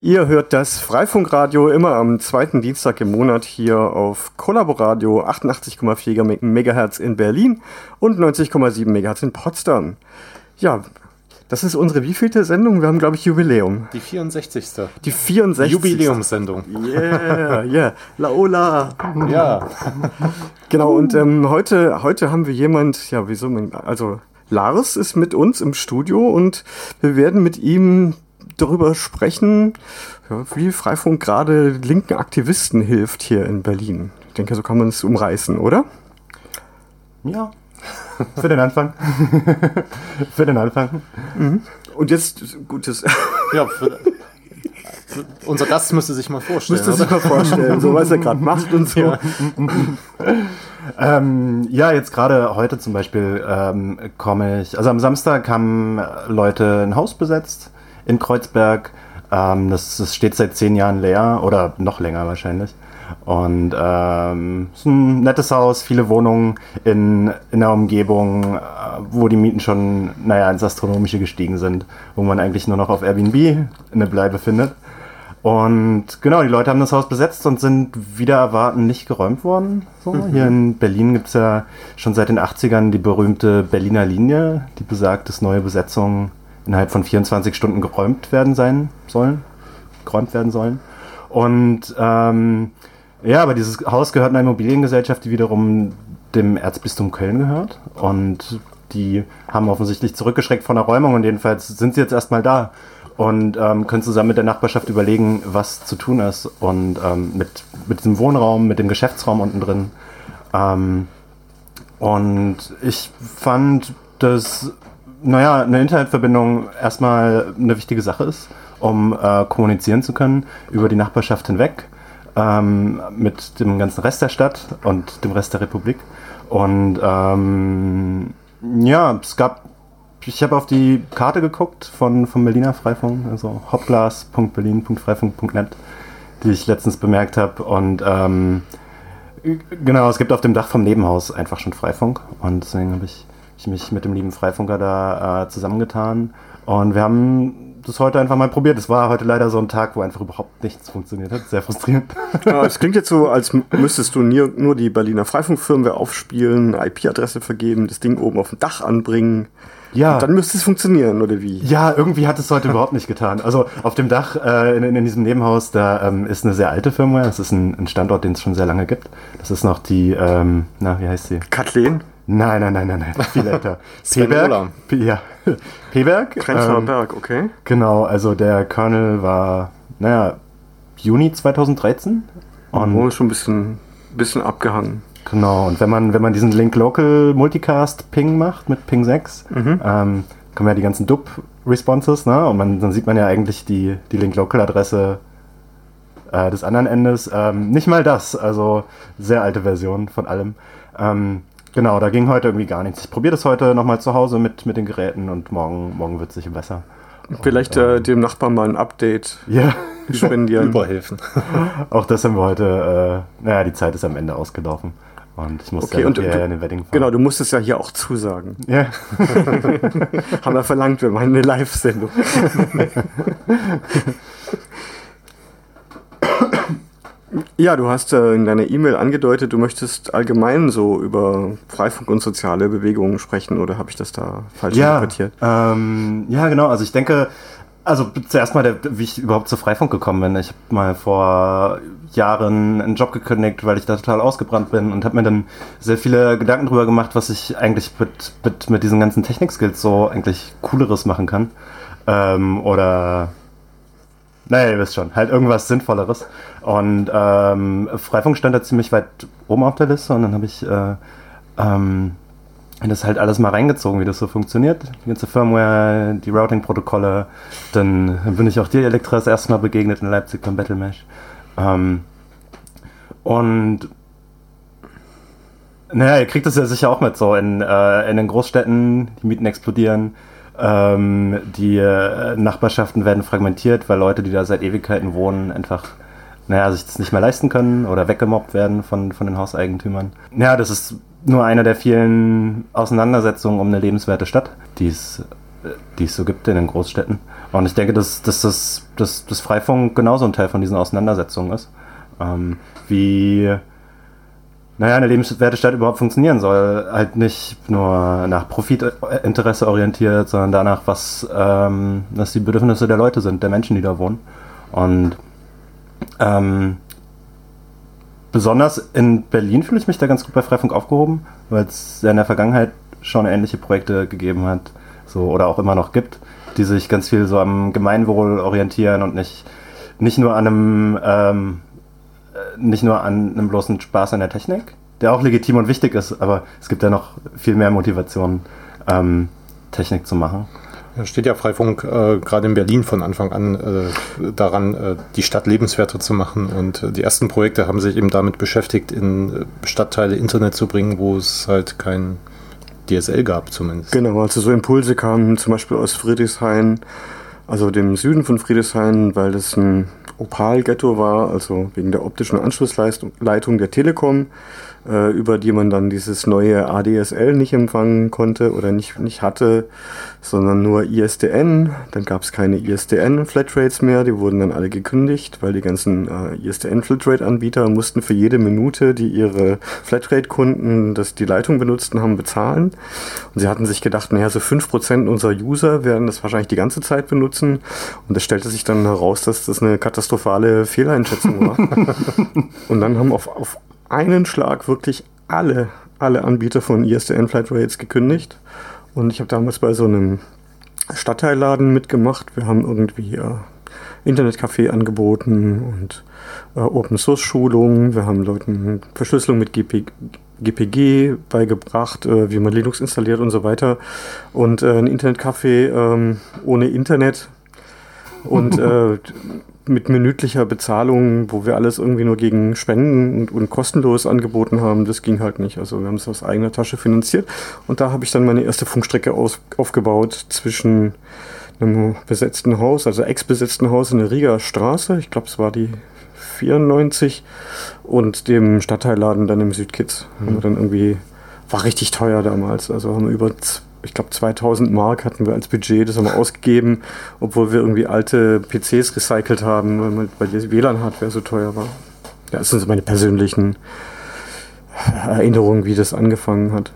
Ihr hört das Freifunkradio immer am zweiten Dienstag im Monat hier auf Kollaboradio 88,4 MHz in Berlin und 90,7 MHz in Potsdam. Ja, das ist unsere wievielte Sendung? Wir haben, glaube ich, Jubiläum. Die 64. Die 64. Jubiläumssendung. Yeah, yeah. Laola. Ja. Genau, und ähm, heute, heute haben wir jemand, ja, wieso, also Lars ist mit uns im Studio und wir werden mit ihm darüber sprechen, wie Freifunk gerade linken Aktivisten hilft hier in Berlin. Ich denke, so kann man es umreißen, oder? Ja. Für den Anfang. für den Anfang. Mhm. Und jetzt, gutes. ja, für, unser Gast müsste sich mal vorstellen. Müsste sich mal vorstellen, so was er gerade macht und so. Ja, ähm, ja jetzt gerade heute zum Beispiel ähm, komme ich, also am Samstag haben Leute ein Haus besetzt in Kreuzberg. Ähm, das, das, steht seit zehn Jahren leer oder noch länger wahrscheinlich. Und ähm, ist ein nettes Haus, viele Wohnungen in, in der Umgebung, äh, wo die Mieten schon, naja, ins Astronomische gestiegen sind, wo man eigentlich nur noch auf Airbnb eine Bleibe findet. Und genau, die Leute haben das Haus besetzt und sind wieder erwarten nicht geräumt worden. So. Mhm. Hier in Berlin gibt es ja schon seit den 80ern die berühmte Berliner Linie, die besagt, dass neue Besetzungen innerhalb von 24 Stunden geräumt werden sein sollen, geräumt werden sollen. Und ähm, ja, aber dieses Haus gehört einer Immobiliengesellschaft, die wiederum dem Erzbistum Köln gehört. Und die haben offensichtlich zurückgeschreckt von der Räumung und jedenfalls sind sie jetzt erstmal da und ähm, können zusammen mit der Nachbarschaft überlegen, was zu tun ist. Und ähm, mit, mit diesem Wohnraum, mit dem Geschäftsraum unten drin. Ähm, und ich fand, dass naja, eine Internetverbindung erstmal eine wichtige Sache ist, um äh, kommunizieren zu können über die Nachbarschaft hinweg ähm, mit dem ganzen Rest der Stadt und dem Rest der Republik. Und ähm, ja, es gab, ich habe auf die Karte geguckt von, vom Berliner Freifunk, also hopglas.berlin.freifunk.net, die ich letztens bemerkt habe. Und ähm, genau, es gibt auf dem Dach vom Nebenhaus einfach schon Freifunk. Und deswegen habe ich ich mich mit dem lieben Freifunker da äh, zusammengetan. Und wir haben das heute einfach mal probiert. Es war heute leider so ein Tag, wo einfach überhaupt nichts funktioniert hat. Sehr frustrierend. Ja, es klingt jetzt so, als müsstest du nur, nur die Berliner Freifunkfirmware aufspielen, IP-Adresse vergeben, das Ding oben auf dem Dach anbringen. Ja. Und dann müsste es funktionieren, oder wie? Ja, irgendwie hat es heute überhaupt nicht getan. Also auf dem Dach äh, in, in, diesem Nebenhaus, da ähm, ist eine sehr alte Firmware. Das ist ein, ein Standort, den es schon sehr lange gibt. Das ist noch die, ähm, na, wie heißt sie? Kathleen? Nein, nein, nein, nein, nein, viel älter. P-Berg? ja. P-Berg? Prenzlauer ähm, Berg, okay. Genau, also der Kernel war, naja, Juni 2013. Und oh, schon ein bisschen, bisschen abgehangen. Genau, und wenn man, wenn man diesen Link Local Multicast Ping macht mit Ping 6, mhm. ähm, kommen ja die ganzen DUP-Responses, ne? Und man, dann sieht man ja eigentlich die, die Link Local Adresse äh, des anderen Endes. Ähm, nicht mal das, also sehr alte Version von allem. Ähm, Genau, da ging heute irgendwie gar nichts. Ich probiere das heute nochmal zu Hause mit, mit den Geräten und morgen, morgen wird es sicher besser. Vielleicht und, äh, ähm, dem Nachbarn mal ein Update ja. spendieren. Überhelfen. Auch das haben wir heute, äh, naja, die Zeit ist am Ende ausgelaufen. Und ich musste okay, ja und, hierher in den Wedding fahren. Genau, du musstest ja hier auch zusagen. Ja. haben wir verlangt, wir machen eine Live-Sendung. Ja, du hast äh, in deiner E-Mail angedeutet, du möchtest allgemein so über Freifunk und soziale Bewegungen sprechen, oder habe ich das da falsch ja, interpretiert? Ähm, ja, genau. Also ich denke, also zuerst mal, der, wie ich überhaupt zu Freifunk gekommen bin. Ich habe mal vor Jahren einen Job gekündigt, weil ich da total ausgebrannt bin und habe mir dann sehr viele Gedanken darüber gemacht, was ich eigentlich mit, mit, mit diesen ganzen Technik-Skills so eigentlich Cooleres machen kann. Ähm, oder naja, ihr wisst schon, halt irgendwas Sinnvolleres. Und ähm, Freifunk stand da ziemlich weit oben auf der Liste und dann habe ich äh, ähm, das halt alles mal reingezogen, wie das so funktioniert. Die ganze Firmware, die Routing-Protokolle. Dann bin ich auch dir, Elektra, das erste Mal begegnet in Leipzig beim Battle Mesh. Ähm, und naja, ihr kriegt das ja sicher auch mit so in, äh, in den Großstädten, die Mieten explodieren ähm, die äh, Nachbarschaften werden fragmentiert, weil Leute, die da seit Ewigkeiten wohnen, einfach naja, sich das nicht mehr leisten können oder weggemobbt werden von, von den Hauseigentümern. Ja, das ist nur eine der vielen Auseinandersetzungen um eine lebenswerte Stadt, die es die es so gibt in den Großstädten. Und ich denke, dass, dass, das, dass, dass Freifunk genauso ein Teil von diesen Auseinandersetzungen ist. Ähm, wie naja, eine lebenswerte Stadt überhaupt funktionieren soll. Halt nicht nur nach Profitinteresse orientiert, sondern danach, was, ähm, was die Bedürfnisse der Leute sind, der Menschen, die da wohnen. Und ähm, besonders in Berlin fühle ich mich da ganz gut bei Freifunk aufgehoben, weil es in der Vergangenheit schon ähnliche Projekte gegeben hat, so oder auch immer noch gibt, die sich ganz viel so am Gemeinwohl orientieren und nicht, nicht nur an einem ähm, nicht nur an einem bloßen Spaß an der Technik, der auch legitim und wichtig ist, aber es gibt ja noch viel mehr Motivation, ähm, Technik zu machen. Da steht ja Freifunk äh, gerade in Berlin von Anfang an äh, daran, äh, die Stadt lebenswerter zu machen. Und äh, die ersten Projekte haben sich eben damit beschäftigt, in äh, Stadtteile Internet zu bringen, wo es halt kein DSL gab zumindest. Genau, also so Impulse kamen zum Beispiel aus Friedrichshain, also dem Süden von Friedrichshain, weil das ein Opal-Ghetto war, also wegen der optischen Anschlussleitung der Telekom äh, über die man dann dieses neue ADSL nicht empfangen konnte oder nicht, nicht hatte, sondern nur ISDN. Dann gab es keine ISDN-Flatrates mehr, die wurden dann alle gekündigt, weil die ganzen äh, ISDN-Flatrate-Anbieter mussten für jede Minute, die ihre Flatrate-Kunden das die Leitung benutzten haben, bezahlen. Und sie hatten sich gedacht, naja, so 5% unserer User werden das wahrscheinlich die ganze Zeit benutzen. Und es stellte sich dann heraus, dass das eine katastrophale Fehleinschätzung war. Und dann haben auf, auf einen Schlag wirklich alle, alle Anbieter von ISDN Flight Rates gekündigt. Und ich habe damals bei so einem Stadtteilladen mitgemacht. Wir haben irgendwie äh, Internetcafé angeboten und äh, Open Source Schulungen. Wir haben Leuten Verschlüsselung mit GP, GPG beigebracht, äh, wie man Linux installiert und so weiter. Und äh, ein Internetcafé ähm, ohne Internet und äh, mit minütlicher Bezahlung, wo wir alles irgendwie nur gegen Spenden und, und, kostenlos angeboten haben, das ging halt nicht. Also wir haben es aus eigener Tasche finanziert. Und da habe ich dann meine erste Funkstrecke aus, aufgebaut zwischen einem besetzten Haus, also ex-besetzten Haus in der Rieger Straße, ich glaube es war die 94, und dem Stadtteilladen dann im Südkids. Mhm. Haben wir dann irgendwie, war richtig teuer damals, also haben wir über ich glaube 2000 Mark hatten wir als Budget, das haben wir ausgegeben, obwohl wir irgendwie alte PCs recycelt haben, weil, die WLAN-Hardware so teuer war. Ja, das sind so meine persönlichen Erinnerungen, wie das angefangen hat.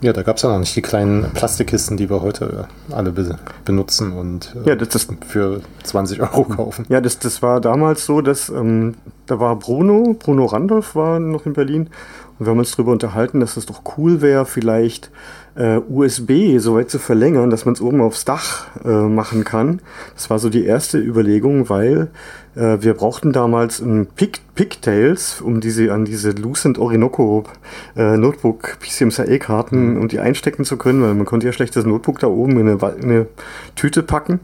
Ja, da gab es ja noch nicht die kleinen Plastikkisten, die wir heute alle be benutzen und äh, ja, das, das, für 20 Euro kaufen. Ja, das, das war damals so, dass ähm, da war Bruno, Bruno Randolph war noch in Berlin und wir haben uns darüber unterhalten, dass es doch cool wäre, vielleicht äh, USB so weit zu verlängern, dass man es oben aufs Dach äh, machen kann. Das war so die erste Überlegung, weil äh, wir brauchten damals ein Pick Pigtails, um diese an diese Lucent Orinoco äh, Notebook PCMCIe Karten, mhm. um die einstecken zu können, weil man konnte ja schlecht das Notebook da oben in eine, in eine Tüte packen.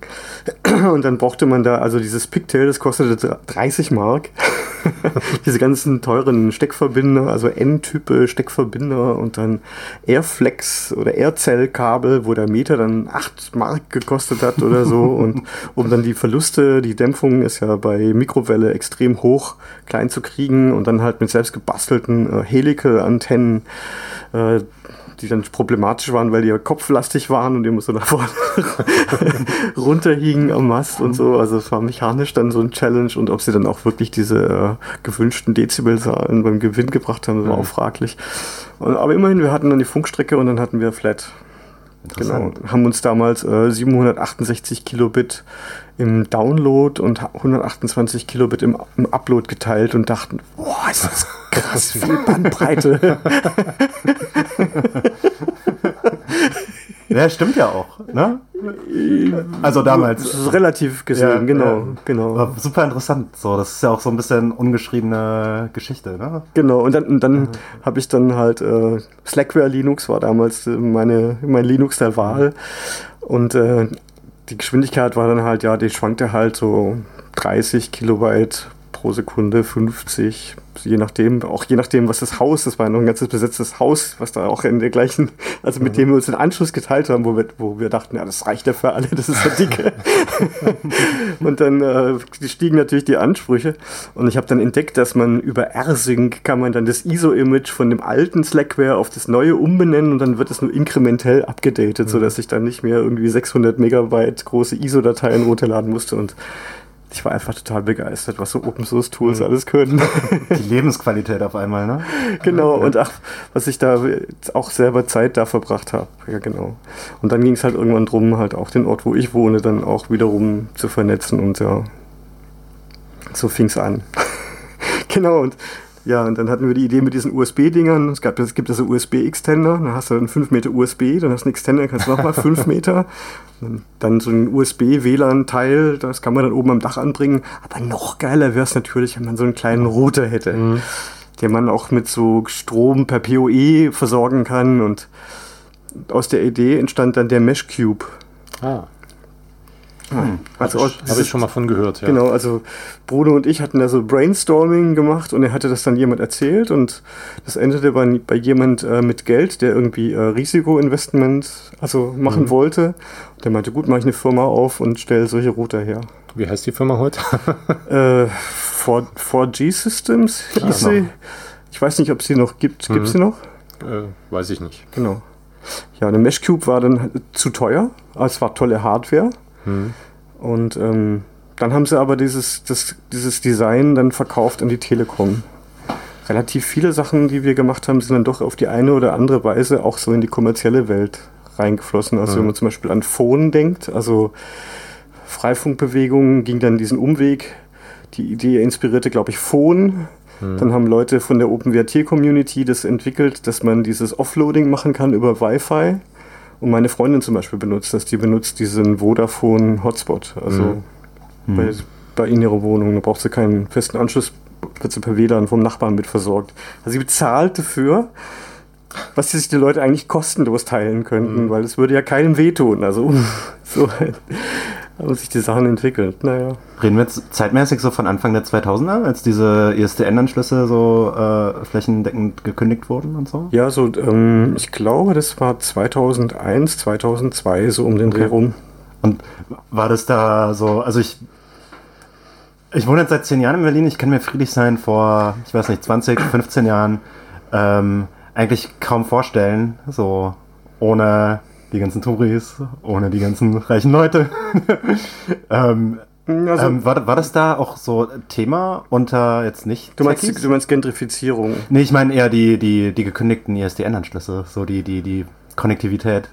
Und dann brauchte man da also dieses Pigtail, das kostete 30 Mark. diese ganzen teuren Steckverbinder, also N-Type Steckverbinder und dann Airflex oder Aircell-Kabel, wo der Meter dann 8 Mark gekostet hat oder so. und um dann die Verluste, die Dämpfung ist ja bei Mikrowelle extrem hoch, klein zu kriegen und dann halt mit selbst gebastelten äh, Helical-Antennen äh, die dann problematisch waren, weil die ja kopflastig waren und die nach vorne runterhingen am Mast und so. Also es war mechanisch dann so ein Challenge und ob sie dann auch wirklich diese äh, gewünschten Dezibelzahlen beim Gewinn gebracht haben, war mhm. auch fraglich. Aber immerhin, wir hatten dann die Funkstrecke und dann hatten wir Flat. Genau, haben uns damals äh, 768 Kilobit im Download und 128 Kilobit im, im Upload geteilt und dachten, boah, ist das krass viel Bandbreite. ja, stimmt ja auch. Ne? Also damals. Relativ gesehen, ja, genau, ja. genau. War super interessant. So, das ist ja auch so ein bisschen ungeschriebene Geschichte, ne? Genau. Und dann, dann mhm. habe ich dann halt äh, Slackware Linux war damals meine mein Linux der Wahl und äh, die Geschwindigkeit war dann halt ja, die schwankte halt so 30 Kilobyte pro Sekunde, 50, je nachdem, auch je nachdem, was das Haus, das war noch ein ganzes besetztes Haus, was da auch in der gleichen, also mit mhm. dem wir uns den Anschluss geteilt haben, wo wir, wo wir dachten, ja, das reicht ja für alle, das ist ja dicke. und dann äh, stiegen natürlich die Ansprüche. Und ich habe dann entdeckt, dass man über AirSync kann man dann das ISO-Image von dem alten Slackware auf das neue umbenennen und dann wird es nur inkrementell abgedatet, mhm. sodass ich dann nicht mehr irgendwie 600 Megabyte große ISO-Dateien runterladen musste. Und ich war einfach total begeistert, was so Open Source Tools mhm. alles können. Die Lebensqualität auf einmal, ne? Genau, ja. und ach, was ich da auch selber Zeit da verbracht habe. Ja, genau. Und dann ging es halt irgendwann drum, halt auch den Ort, wo ich wohne, dann auch wiederum zu vernetzen und ja, so fing es an. genau, und ja, und dann hatten wir die Idee mit diesen USB-Dingern. Es, gab, es gibt also USB-Extender, dann hast du einen 5 Meter USB, dann hast du einen Extender, kannst du nochmal 5 Meter. Dann so ein USB-WLAN-Teil, das kann man dann oben am Dach anbringen. Aber noch geiler wäre es natürlich, wenn man so einen kleinen Router hätte, mhm. den man auch mit so Strom per PoE versorgen kann. Und aus der Idee entstand dann der Mesh Cube. Ah. Hm. Also habe ich, hab ich, schon mal von gehört, ja. Genau, also Bruno und ich hatten da so Brainstorming gemacht und er hatte das dann jemand erzählt und das endete bei, bei jemand äh, mit Geld, der irgendwie äh, Risikoinvestment also machen mhm. wollte. Der meinte, gut, mache ich eine Firma auf und stelle solche Router her. Wie heißt die Firma heute? äh, 4, 4G Systems hieß sie. Ich weiß nicht, ob es sie noch gibt. Gibt es mhm. sie noch? Äh, weiß ich nicht. Genau. Ja, eine Mesh Cube war dann zu teuer. Es war tolle Hardware. Mhm. Und ähm, dann haben sie aber dieses, das, dieses Design dann verkauft an die Telekom. Relativ viele Sachen, die wir gemacht haben, sind dann doch auf die eine oder andere Weise auch so in die kommerzielle Welt reingeflossen. Also mhm. wenn man zum Beispiel an Phone denkt, also Freifunkbewegungen ging dann diesen Umweg. Die Idee inspirierte, glaube ich, Phone. Mhm. Dann haben Leute von der OpenWrt-Community das entwickelt, dass man dieses Offloading machen kann über Wi-Fi. Und meine Freundin zum Beispiel benutzt das. Die benutzt diesen Vodafone Hotspot. Also mhm. bei, bei in ihrer Wohnung. Da braucht sie keinen festen Anschluss, wird sie per WLAN vom Nachbarn mit versorgt. Also sie bezahlt dafür, was sich die Leute eigentlich kostenlos teilen könnten, mhm. weil es würde ja keinem wehtun. Also so haben sich die Sachen entwickelt. Naja. Reden wir jetzt zeitmäßig so von Anfang der 2000er, als diese ISDN-Anschlüsse so äh, flächendeckend gekündigt wurden und so? Ja, so ähm, ich glaube, das war 2001, 2002 so um den okay. Dreh rum. Und war das da so, also ich ich wohne jetzt seit zehn Jahren in Berlin. Ich kann mir Friedrichshain vor, ich weiß nicht, 20, 15 Jahren ähm, eigentlich kaum vorstellen, so ohne die ganzen Touris, ohne die ganzen reichen Leute. ähm, also, ähm, war, war das da auch so Thema unter jetzt nicht? Du meinst, du meinst Gentrifizierung? Nee, ich meine eher die, die, die gekündigten ISDN-Anschlüsse, so die, die, die Konnektivität.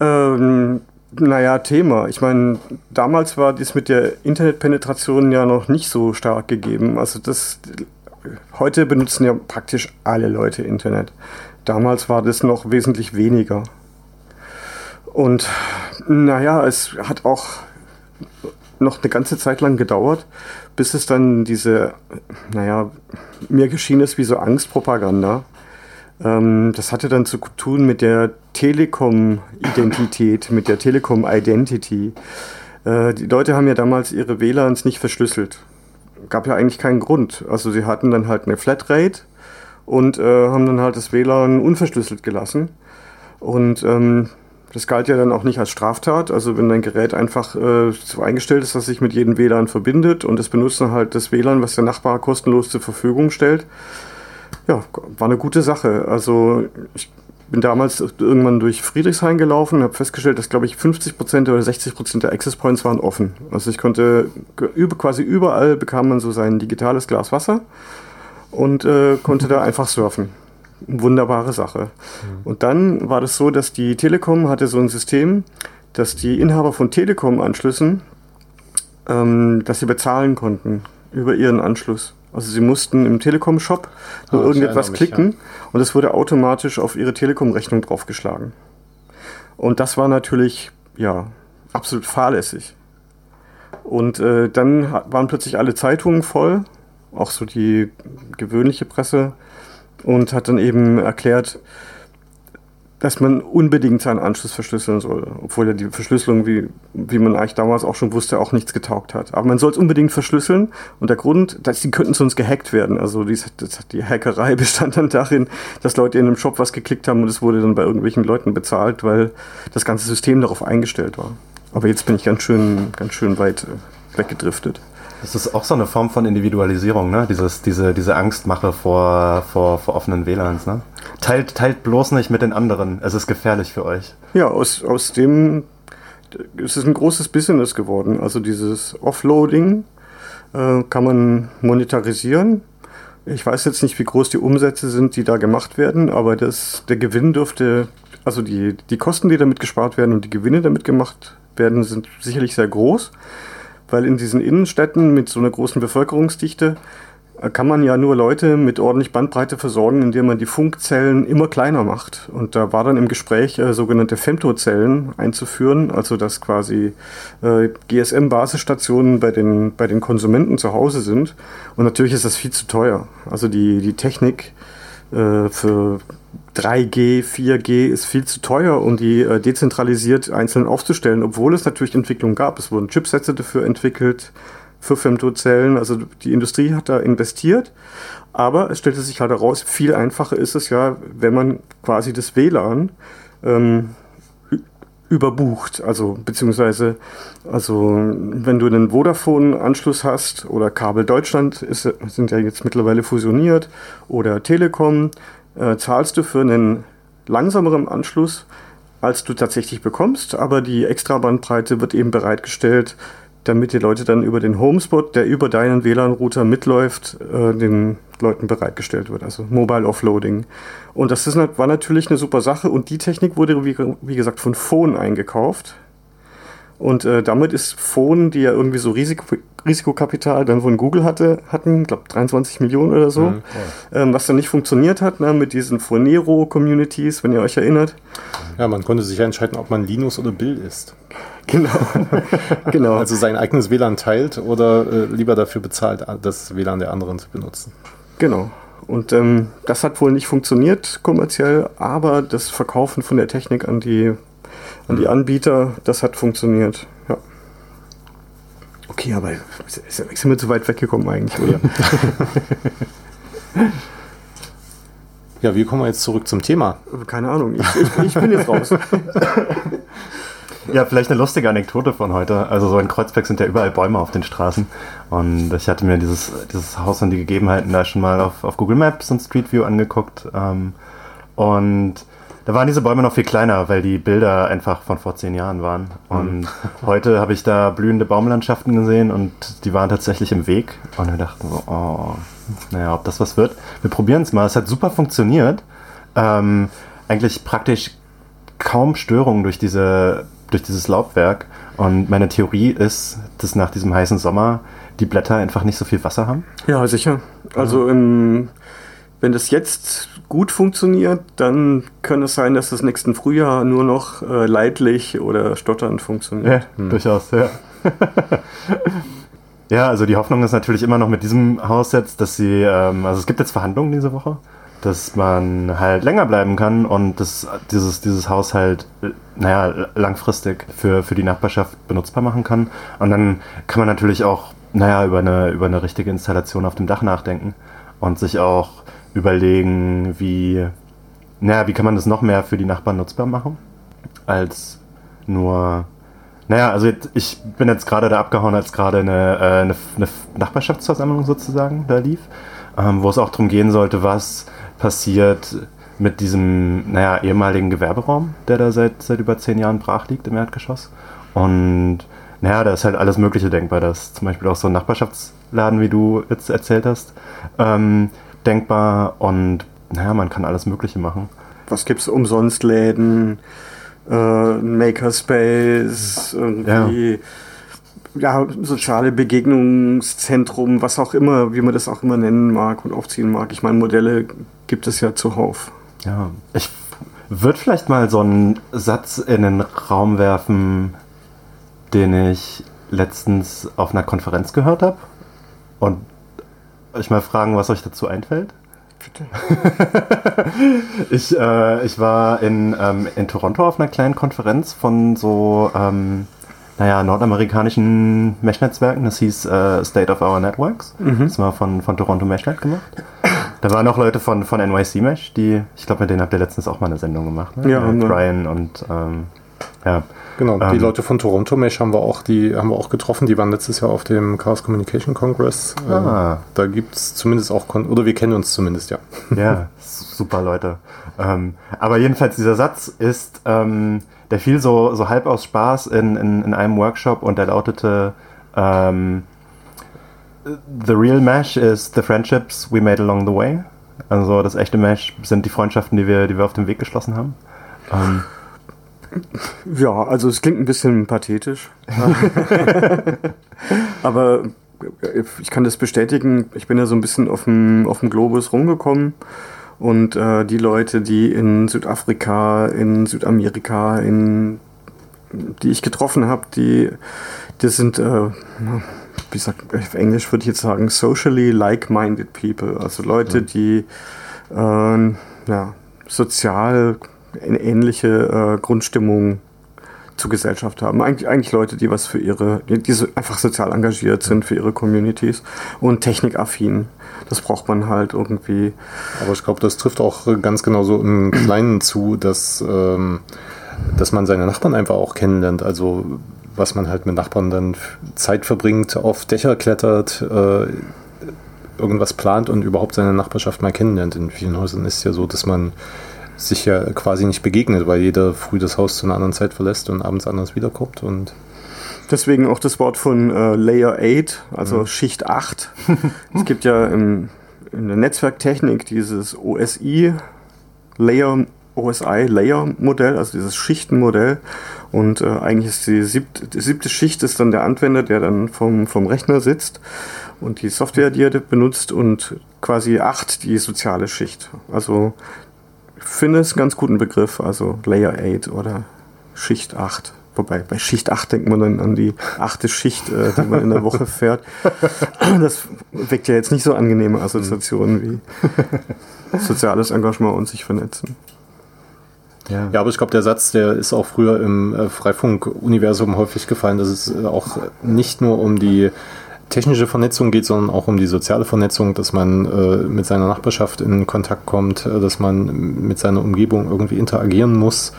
Ähm, naja, Thema. Ich meine, damals war dies mit der Internetpenetration ja noch nicht so stark gegeben. Also das heute benutzen ja praktisch alle Leute Internet. Damals war das noch wesentlich weniger. Und naja, es hat auch noch eine ganze Zeit lang gedauert, bis es dann diese, naja, mir geschehen ist wie so Angstpropaganda. Ähm, das hatte dann zu tun mit der Telekom-Identität, mit der Telekom-Identity. Äh, die Leute haben ja damals ihre WLANs nicht verschlüsselt. Gab ja eigentlich keinen Grund. Also sie hatten dann halt eine Flatrate und äh, haben dann halt das WLAN unverschlüsselt gelassen. Und ähm, das galt ja dann auch nicht als Straftat. Also wenn dein Gerät einfach äh, so eingestellt ist, dass sich mit jedem WLAN verbindet und es benutzen halt das WLAN, was der Nachbar kostenlos zur Verfügung stellt. Ja, war eine gute Sache. Also ich bin damals irgendwann durch Friedrichshain gelaufen und habe festgestellt, dass glaube ich 50% oder 60% der Access Points waren offen. Also ich konnte quasi überall bekam man so sein digitales Glas Wasser und äh, konnte da einfach surfen wunderbare Sache. Mhm. Und dann war das so, dass die Telekom hatte so ein System, dass die Inhaber von Telekom-Anschlüssen, ähm, dass sie bezahlen konnten über ihren Anschluss. Also sie mussten im Telekom-Shop nur oh, irgendetwas klicken mich, ja. und es wurde automatisch auf ihre Telekom-Rechnung draufgeschlagen. Und das war natürlich, ja, absolut fahrlässig. Und äh, dann waren plötzlich alle Zeitungen voll, auch so die gewöhnliche Presse und hat dann eben erklärt, dass man unbedingt seinen Anschluss verschlüsseln soll, obwohl ja die Verschlüsselung, wie, wie man eigentlich damals auch schon wusste, auch nichts getaugt hat. Aber man soll es unbedingt verschlüsseln und der Grund, dass die könnten sonst gehackt werden. Also die, die Hackerei bestand dann darin, dass Leute in einem Shop was geklickt haben und es wurde dann bei irgendwelchen Leuten bezahlt, weil das ganze System darauf eingestellt war. Aber jetzt bin ich ganz schön, ganz schön weit äh, weggedriftet. Das ist auch so eine Form von Individualisierung, ne? Dieses, diese, diese Angstmache vor, vor, vor offenen WLANs, ne? Teilt, teilt bloß nicht mit den anderen. Es ist gefährlich für euch. Ja, aus, aus dem es ist ein großes Business geworden. Also dieses Offloading äh, kann man monetarisieren. Ich weiß jetzt nicht, wie groß die Umsätze sind, die da gemacht werden, aber das, der Gewinn dürfte, also die, die Kosten, die damit gespart werden und die Gewinne damit gemacht werden, sind sicherlich sehr groß weil in diesen Innenstädten mit so einer großen Bevölkerungsdichte äh, kann man ja nur Leute mit ordentlich Bandbreite versorgen, indem man die Funkzellen immer kleiner macht. Und da war dann im Gespräch äh, sogenannte Femtozellen einzuführen, also dass quasi äh, GSM-Basisstationen bei den, bei den Konsumenten zu Hause sind. Und natürlich ist das viel zu teuer. Also die, die Technik äh, für 3G, 4G ist viel zu teuer, um die äh, dezentralisiert einzeln aufzustellen, obwohl es natürlich Entwicklung gab. Es wurden Chipsätze dafür entwickelt, für Femtozellen. Also die Industrie hat da investiert. Aber es stellte sich halt heraus, viel einfacher ist es ja, wenn man quasi das WLAN ähm, überbucht. Also beziehungsweise, also wenn du einen Vodafone-Anschluss hast oder Kabel Deutschland ist, sind ja jetzt mittlerweile fusioniert oder Telekom, äh, zahlst du für einen langsameren Anschluss, als du tatsächlich bekommst, aber die Extrabandbreite wird eben bereitgestellt, damit die Leute dann über den Homespot, der über deinen WLAN-Router mitläuft, äh, den Leuten bereitgestellt wird, also Mobile Offloading. Und das ist, war natürlich eine super Sache und die Technik wurde, wie, wie gesagt, von Phone eingekauft. Und äh, damit ist Phone, die ja irgendwie so Risiko, Risikokapital dann von Google hatte, hatten, glaube 23 Millionen oder so, mhm, ja. ähm, was dann nicht funktioniert hat, ne, mit diesen Phonero-Communities, wenn ihr euch erinnert. Ja, man konnte sich entscheiden, ob man Linus oder Bill ist. Genau. genau. Also sein eigenes WLAN teilt oder äh, lieber dafür bezahlt, das WLAN der anderen zu benutzen. Genau. Und ähm, das hat wohl nicht funktioniert kommerziell, aber das Verkaufen von der Technik an die an die Anbieter, das hat funktioniert. Ja. Okay, aber sind wir zu weit weggekommen eigentlich, oder? ja, wie kommen wir jetzt zurück zum Thema? Keine Ahnung, ich, ich, bin jetzt raus. Ja, vielleicht eine lustige Anekdote von heute. Also so in Kreuzberg sind ja überall Bäume auf den Straßen. Und ich hatte mir dieses, dieses Haus und die Gegebenheiten da schon mal auf, auf Google Maps und Street View angeguckt. Ähm, und da waren diese Bäume noch viel kleiner, weil die Bilder einfach von vor zehn Jahren waren. Und mhm. heute habe ich da blühende Baumlandschaften gesehen und die waren tatsächlich im Weg. Und wir dachten so, oh, naja, ob das was wird. Wir probieren es mal. Es hat super funktioniert. Ähm, eigentlich praktisch kaum Störungen durch, diese, durch dieses Laubwerk. Und meine Theorie ist, dass nach diesem heißen Sommer die Blätter einfach nicht so viel Wasser haben. Ja, sicher. Also im, wenn das jetzt gut funktioniert, dann kann es sein, dass das nächsten Frühjahr nur noch äh, leidlich oder stotternd funktioniert. Ja, hm. durchaus, ja. ja, also die Hoffnung ist natürlich immer noch mit diesem Haus jetzt, dass sie, ähm, also es gibt jetzt Verhandlungen diese Woche, dass man halt länger bleiben kann und dass dieses, dieses Haus halt, naja, langfristig für, für die Nachbarschaft benutzbar machen kann. Und dann kann man natürlich auch, naja, über eine, über eine richtige Installation auf dem Dach nachdenken und sich auch überlegen, wie, naja, wie kann man das noch mehr für die Nachbarn nutzbar machen, als nur, naja, also jetzt, ich bin jetzt gerade da abgehauen, als gerade eine, äh, eine, eine, Nachbarschaftsversammlung sozusagen da lief, ähm, wo es auch darum gehen sollte, was passiert mit diesem, naja, ehemaligen Gewerberaum, der da seit, seit über zehn Jahren brach liegt im Erdgeschoss. Und naja, da ist halt alles Mögliche denkbar. dass zum Beispiel auch so ein Nachbarschaftsladen, wie du jetzt erzählt hast, ähm, denkbar und naja, man kann alles Mögliche machen. Was gibt es umsonst Läden, äh, Makerspace, irgendwie. Ja. ja, soziale Begegnungszentrum, was auch immer, wie man das auch immer nennen mag und aufziehen mag. Ich meine, Modelle gibt es ja zuhauf. Ja, ich würde vielleicht mal so einen Satz in den Raum werfen, den ich letztens auf einer Konferenz gehört habe und euch mal fragen, was euch dazu einfällt? Bitte. ich, äh, ich war in, ähm, in Toronto auf einer kleinen Konferenz von so, ähm, naja, nordamerikanischen Mesh-Netzwerken. Das hieß äh, State of Our Networks. Mhm. Das war von, von Toronto Meshnet gemacht. Da waren auch Leute von, von NYC Mesh, die, ich glaube, mit denen habt ihr letztens auch mal eine Sendung gemacht. Ne? Ja, mit Brian und ähm, Ja. Genau, die ähm, Leute von Toronto Mesh haben wir auch, die haben wir auch getroffen, die waren letztes Jahr auf dem Chaos Communication Congress. Ah. Ähm, da gibt es zumindest auch, oder wir kennen uns zumindest, ja. Ja, super Leute. Ähm, aber jedenfalls dieser Satz ist, ähm, der fiel so, so halb aus Spaß in, in, in einem Workshop und der lautete, ähm, The real Mesh is the friendships we made along the way. Also das echte Mesh sind die Freundschaften, die wir, die wir auf dem Weg geschlossen haben. Ähm, ja, also es klingt ein bisschen pathetisch. Aber ich kann das bestätigen. Ich bin ja so ein bisschen auf dem, auf dem Globus rumgekommen. Und äh, die Leute, die in Südafrika, in Südamerika, in, die ich getroffen habe, die, die sind, äh, wie sagt, auf Englisch würde ich jetzt sagen, socially like-minded people. Also Leute, die äh, ja, sozial eine ähnliche äh, Grundstimmung zur Gesellschaft haben. Eigentlich, eigentlich Leute, die was für ihre, die so einfach sozial engagiert sind für ihre Communities und technikaffin. Das braucht man halt irgendwie. Aber ich glaube, das trifft auch ganz genauso im Kleinen zu, dass, ähm, dass man seine Nachbarn einfach auch kennenlernt. Also was man halt mit Nachbarn dann Zeit verbringt, auf Dächer klettert, äh, irgendwas plant und überhaupt seine Nachbarschaft mal kennenlernt. In vielen Häusern ist es ja so, dass man sich ja quasi nicht begegnet, weil jeder früh das Haus zu einer anderen Zeit verlässt und abends anders wiederkommt. Und Deswegen auch das Wort von äh, Layer 8, also mhm. Schicht 8. es gibt ja im, in der Netzwerktechnik dieses OSI Layer, OSI Layer Modell, also dieses Schichtenmodell. Und äh, eigentlich ist die siebte, die siebte Schicht ist dann der Anwender, der dann vom, vom Rechner sitzt und die Software, die er benutzt und quasi 8 die soziale Schicht. Also finde es einen ganz guten Begriff, also Layer 8 oder Schicht 8. Wobei bei Schicht 8 denkt man dann an die achte Schicht, äh, die man in der Woche fährt. Das weckt ja jetzt nicht so angenehme Assoziationen wie soziales Engagement und sich vernetzen. Ja. ja, aber ich glaube, der Satz, der ist auch früher im äh, Freifunk-Universum häufig gefallen, dass es äh, auch nicht nur um die technische Vernetzung geht, sondern auch um die soziale Vernetzung, dass man äh, mit seiner Nachbarschaft in Kontakt kommt, äh, dass man mit seiner Umgebung irgendwie interagieren muss,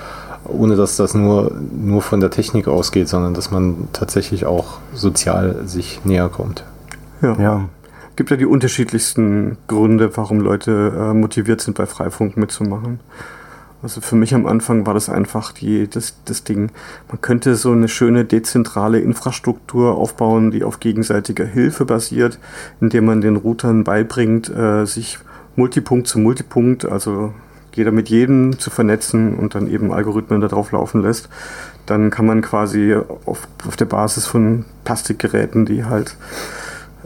ohne dass das nur, nur von der Technik ausgeht, sondern dass man tatsächlich auch sozial sich näher kommt. Ja. ja. Gibt ja die unterschiedlichsten Gründe, warum Leute äh, motiviert sind, bei Freifunk mitzumachen. Also für mich am Anfang war das einfach die, das, das Ding. Man könnte so eine schöne dezentrale Infrastruktur aufbauen, die auf gegenseitiger Hilfe basiert, indem man den Routern beibringt, äh, sich Multipunkt zu Multipunkt, also jeder mit jedem zu vernetzen und dann eben Algorithmen darauf laufen lässt. Dann kann man quasi auf, auf der Basis von Plastikgeräten, die halt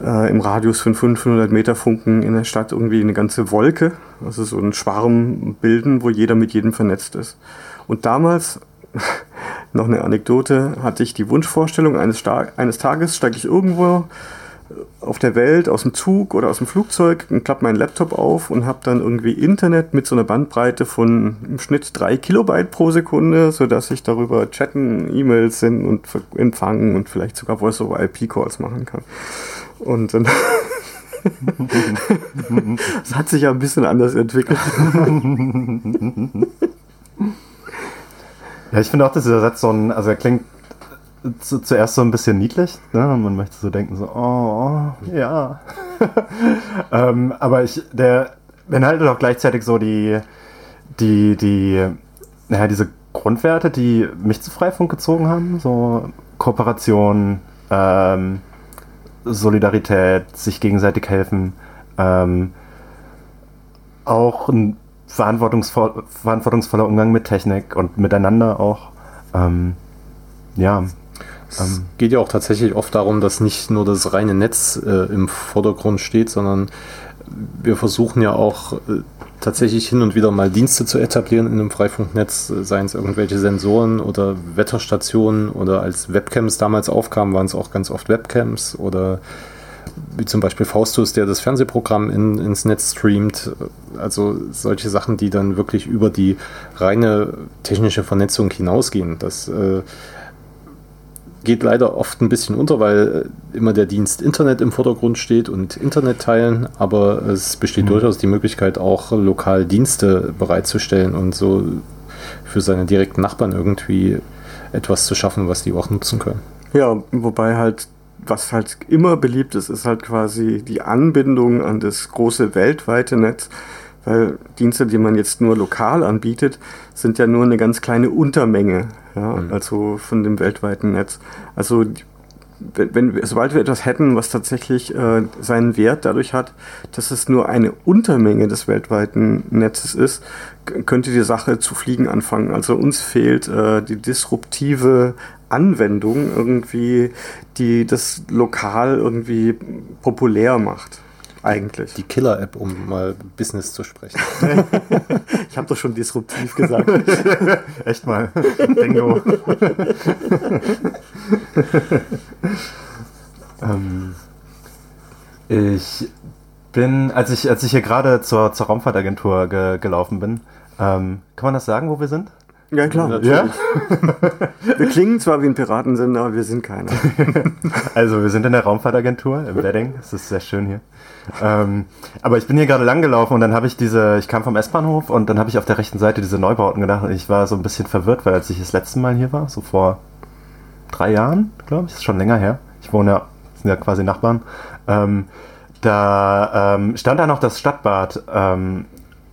äh, im Radius von 500 Meter Funken in der Stadt irgendwie eine ganze Wolke, also so einen Schwarm bilden, wo jeder mit jedem vernetzt ist. Und damals, noch eine Anekdote, hatte ich die Wunschvorstellung, eines, eines Tages steige ich irgendwo auf der Welt aus dem Zug oder aus dem Flugzeug und klappe meinen Laptop auf und habe dann irgendwie Internet mit so einer Bandbreite von im Schnitt drei Kilobyte pro Sekunde, sodass ich darüber chatten, E-Mails senden und empfangen und vielleicht sogar Voice-over-IP-Calls machen kann. Und dann das hat sich ja ein bisschen anders entwickelt. ja, ich finde auch, dass dieser Satz so ein, also er klingt zu, zuerst so ein bisschen niedlich. Ne? Man möchte so denken, so, oh, ja. ähm, aber ich, der beinhaltet auch gleichzeitig so die, die, die, naja, diese Grundwerte, die mich zu Freifunk gezogen haben. So Kooperation, ähm, Solidarität, sich gegenseitig helfen. Ähm, auch ein verantwortungsvoll, verantwortungsvoller Umgang mit Technik und miteinander auch. Ähm, ja, es ähm, geht ja auch tatsächlich oft darum, dass nicht nur das reine Netz äh, im Vordergrund steht, sondern wir versuchen ja auch äh, tatsächlich hin und wieder mal Dienste zu etablieren in einem Freifunknetz, äh, seien es irgendwelche Sensoren oder Wetterstationen oder als Webcams damals aufkamen, waren es auch ganz oft Webcams oder wie zum Beispiel Faustus, der das Fernsehprogramm in, ins Netz streamt. Also solche Sachen, die dann wirklich über die reine technische Vernetzung hinausgehen. Das äh, geht leider oft ein bisschen unter, weil äh, immer der Dienst Internet im Vordergrund steht und Internet teilen, aber es besteht mhm. durchaus die Möglichkeit, auch lokal Dienste bereitzustellen und so für seine direkten Nachbarn irgendwie etwas zu schaffen, was die auch nutzen können. Ja, wobei halt, was halt immer beliebt ist, ist halt quasi die Anbindung an das große weltweite Netz. Weil Dienste, die man jetzt nur lokal anbietet, sind ja nur eine ganz kleine Untermenge, ja, mhm. also von dem weltweiten Netz. Also wenn, wenn, sobald wir etwas hätten, was tatsächlich äh, seinen Wert dadurch hat, dass es nur eine Untermenge des weltweiten Netzes ist, könnte die Sache zu fliegen anfangen. Also uns fehlt äh, die disruptive Anwendung irgendwie, die das lokal irgendwie populär macht eigentlich. Die Killer-App, um mal Business zu sprechen. ich habe doch schon disruptiv gesagt. Echt mal. Bingo. ähm, ich bin, als ich, als ich hier gerade zur, zur Raumfahrtagentur ge, gelaufen bin, ähm, kann man das sagen, wo wir sind? Ja, klar. Ja? wir klingen zwar wie ein Piratensender, aber wir sind keiner. also, wir sind in der Raumfahrtagentur im Wedding. Es ist sehr schön hier. Ähm, aber ich bin hier gerade lang gelaufen und dann habe ich diese, ich kam vom S-Bahnhof und dann habe ich auf der rechten Seite diese Neubauten gedacht und ich war so ein bisschen verwirrt, weil als ich das letzte Mal hier war, so vor drei Jahren, glaube ich, ist schon länger her. Ich wohne ja, sind ja quasi Nachbarn. Ähm, da ähm, stand da noch das Stadtbad ähm,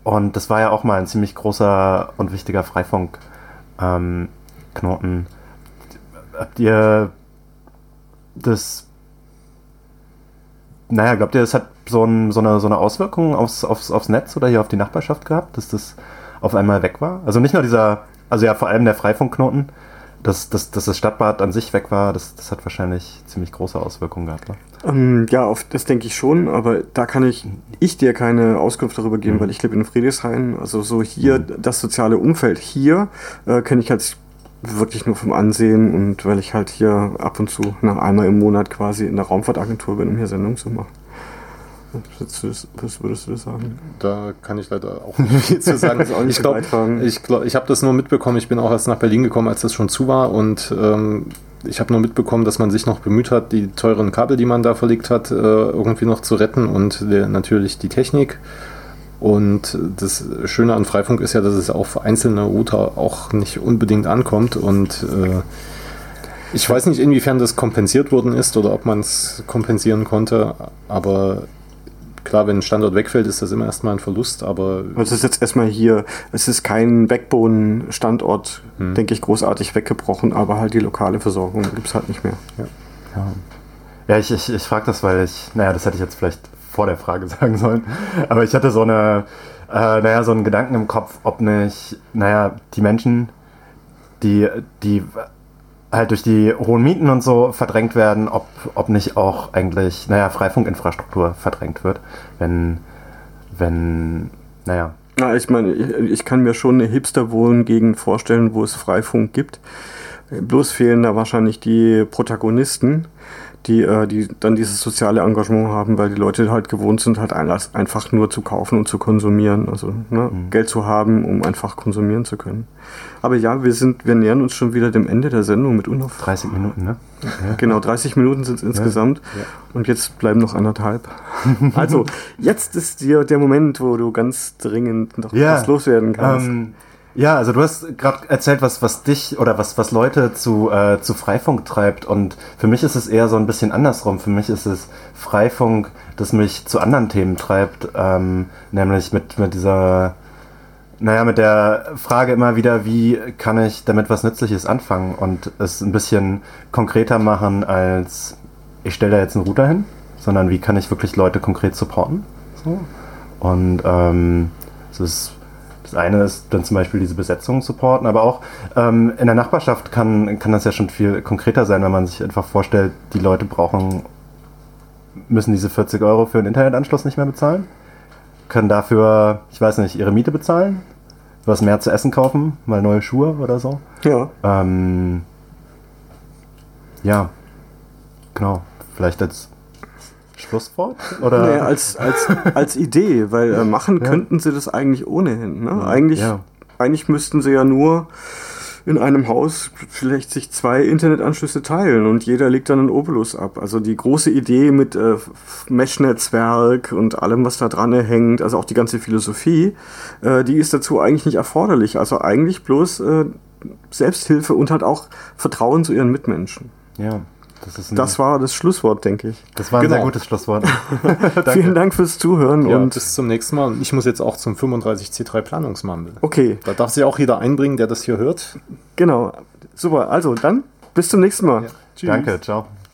und das war ja auch mal ein ziemlich großer und wichtiger Freifunk-Knoten. Ähm, Habt ihr das. Naja, glaubt ihr, das hat so, ein, so, eine, so eine Auswirkung aufs, aufs, aufs Netz oder hier auf die Nachbarschaft gehabt, dass das auf einmal weg war? Also nicht nur dieser, also ja, vor allem der Freifunkknoten, dass, dass, dass das Stadtbad an sich weg war, das, das hat wahrscheinlich ziemlich große Auswirkungen gehabt. Ne? Ähm, ja, auf das denke ich schon, aber da kann ich, ich dir keine Auskunft darüber geben, mhm. weil ich lebe in Friedrichshain. Also so hier, mhm. das soziale Umfeld hier äh, kenne ich halt wirklich nur vom Ansehen und weil ich halt hier ab und zu nach einmal im Monat quasi in der Raumfahrtagentur bin, um hier Sendungen zu machen. Was würdest du sagen? Da kann ich leider auch nicht viel zu sagen. ich glaube, ich, glaub, ich habe das nur mitbekommen. Ich bin auch erst nach Berlin gekommen, als das schon zu war. Und ähm, ich habe nur mitbekommen, dass man sich noch bemüht hat, die teuren Kabel, die man da verlegt hat, äh, irgendwie noch zu retten und der, natürlich die Technik. Und das Schöne an Freifunk ist ja, dass es auf einzelne Router auch nicht unbedingt ankommt. Und äh, ich weiß nicht, inwiefern das kompensiert worden ist oder ob man es kompensieren konnte, aber Klar, wenn ein Standort wegfällt, ist das immer erstmal ein Verlust, aber. Also es ist jetzt erstmal hier, es ist kein Backbone-Standort, hm. denke ich, großartig weggebrochen, aber halt die lokale Versorgung gibt es halt nicht mehr. Ja, ja. ja ich, ich, ich frage das, weil ich, naja, das hätte ich jetzt vielleicht vor der Frage sagen sollen, aber ich hatte so eine, äh, naja, so einen Gedanken im Kopf, ob nicht, naja, die Menschen, die, die halt durch die hohen Mieten und so verdrängt werden, ob, ob nicht auch eigentlich, naja, Freifunkinfrastruktur verdrängt wird, wenn, wenn, naja. Na, ich meine, ich, ich kann mir schon eine Hipster-Wohngegend vorstellen, wo es Freifunk gibt. Bloß fehlen da wahrscheinlich die Protagonisten, die, äh, die dann dieses soziale Engagement haben, weil die Leute halt gewohnt sind, halt einfach nur zu kaufen und zu konsumieren. Also ne, mhm. Geld zu haben, um einfach konsumieren zu können. Aber ja, wir sind, wir nähern uns schon wieder dem Ende der Sendung mit Unauf. 30 Minuten, ne? Ja. Genau, 30 Minuten sind es insgesamt. Ja. Und jetzt bleiben noch anderthalb. also, jetzt ist dir der Moment, wo du ganz dringend noch was loswerden kannst. Ähm, ja, also du hast gerade erzählt, was, was dich oder was, was Leute zu, äh, zu Freifunk treibt. Und für mich ist es eher so ein bisschen andersrum. Für mich ist es Freifunk, das mich zu anderen Themen treibt. Ähm, nämlich mit, mit dieser, naja, mit der Frage immer wieder, wie kann ich damit was Nützliches anfangen und es ein bisschen konkreter machen als ich stelle da jetzt einen Router hin, sondern wie kann ich wirklich Leute konkret supporten. So. Und ähm, es ist das eine ist dann zum Beispiel diese Besetzung supporten, aber auch ähm, in der Nachbarschaft kann, kann das ja schon viel konkreter sein, wenn man sich einfach vorstellt, die Leute brauchen, müssen diese 40 Euro für einen Internetanschluss nicht mehr bezahlen, können dafür, ich weiß nicht, ihre Miete bezahlen, was mehr zu essen kaufen, mal neue Schuhe oder so. Ja. Ähm, ja, genau. Vielleicht als Schlusswort? Oder? Nee, als, als, als Idee, weil äh, machen ja. könnten sie das eigentlich ohnehin. Ne? Eigentlich, ja. eigentlich müssten sie ja nur in einem Haus vielleicht sich zwei Internetanschlüsse teilen und jeder legt dann einen Obolus ab. Also die große Idee mit äh, Mesh-Netzwerk und allem, was da dran hängt, also auch die ganze Philosophie, äh, die ist dazu eigentlich nicht erforderlich. Also eigentlich bloß äh, Selbsthilfe und halt auch Vertrauen zu ihren Mitmenschen. Ja, das ist ein, Das war das Schlusswort, denke ich. das war ein Genau. sehr gutes Schlusswort. Vielen Dank fürs Zuhören Ja, und bis zum nächsten Mal. Und ich muss jetzt auch zum 35C3 Planungsmammel. okay, Da darf sich auch jeder einbringen, der das hier hört. genau. Super, also dann bis zum nächsten Mal. Tschüss. Danke, ciao.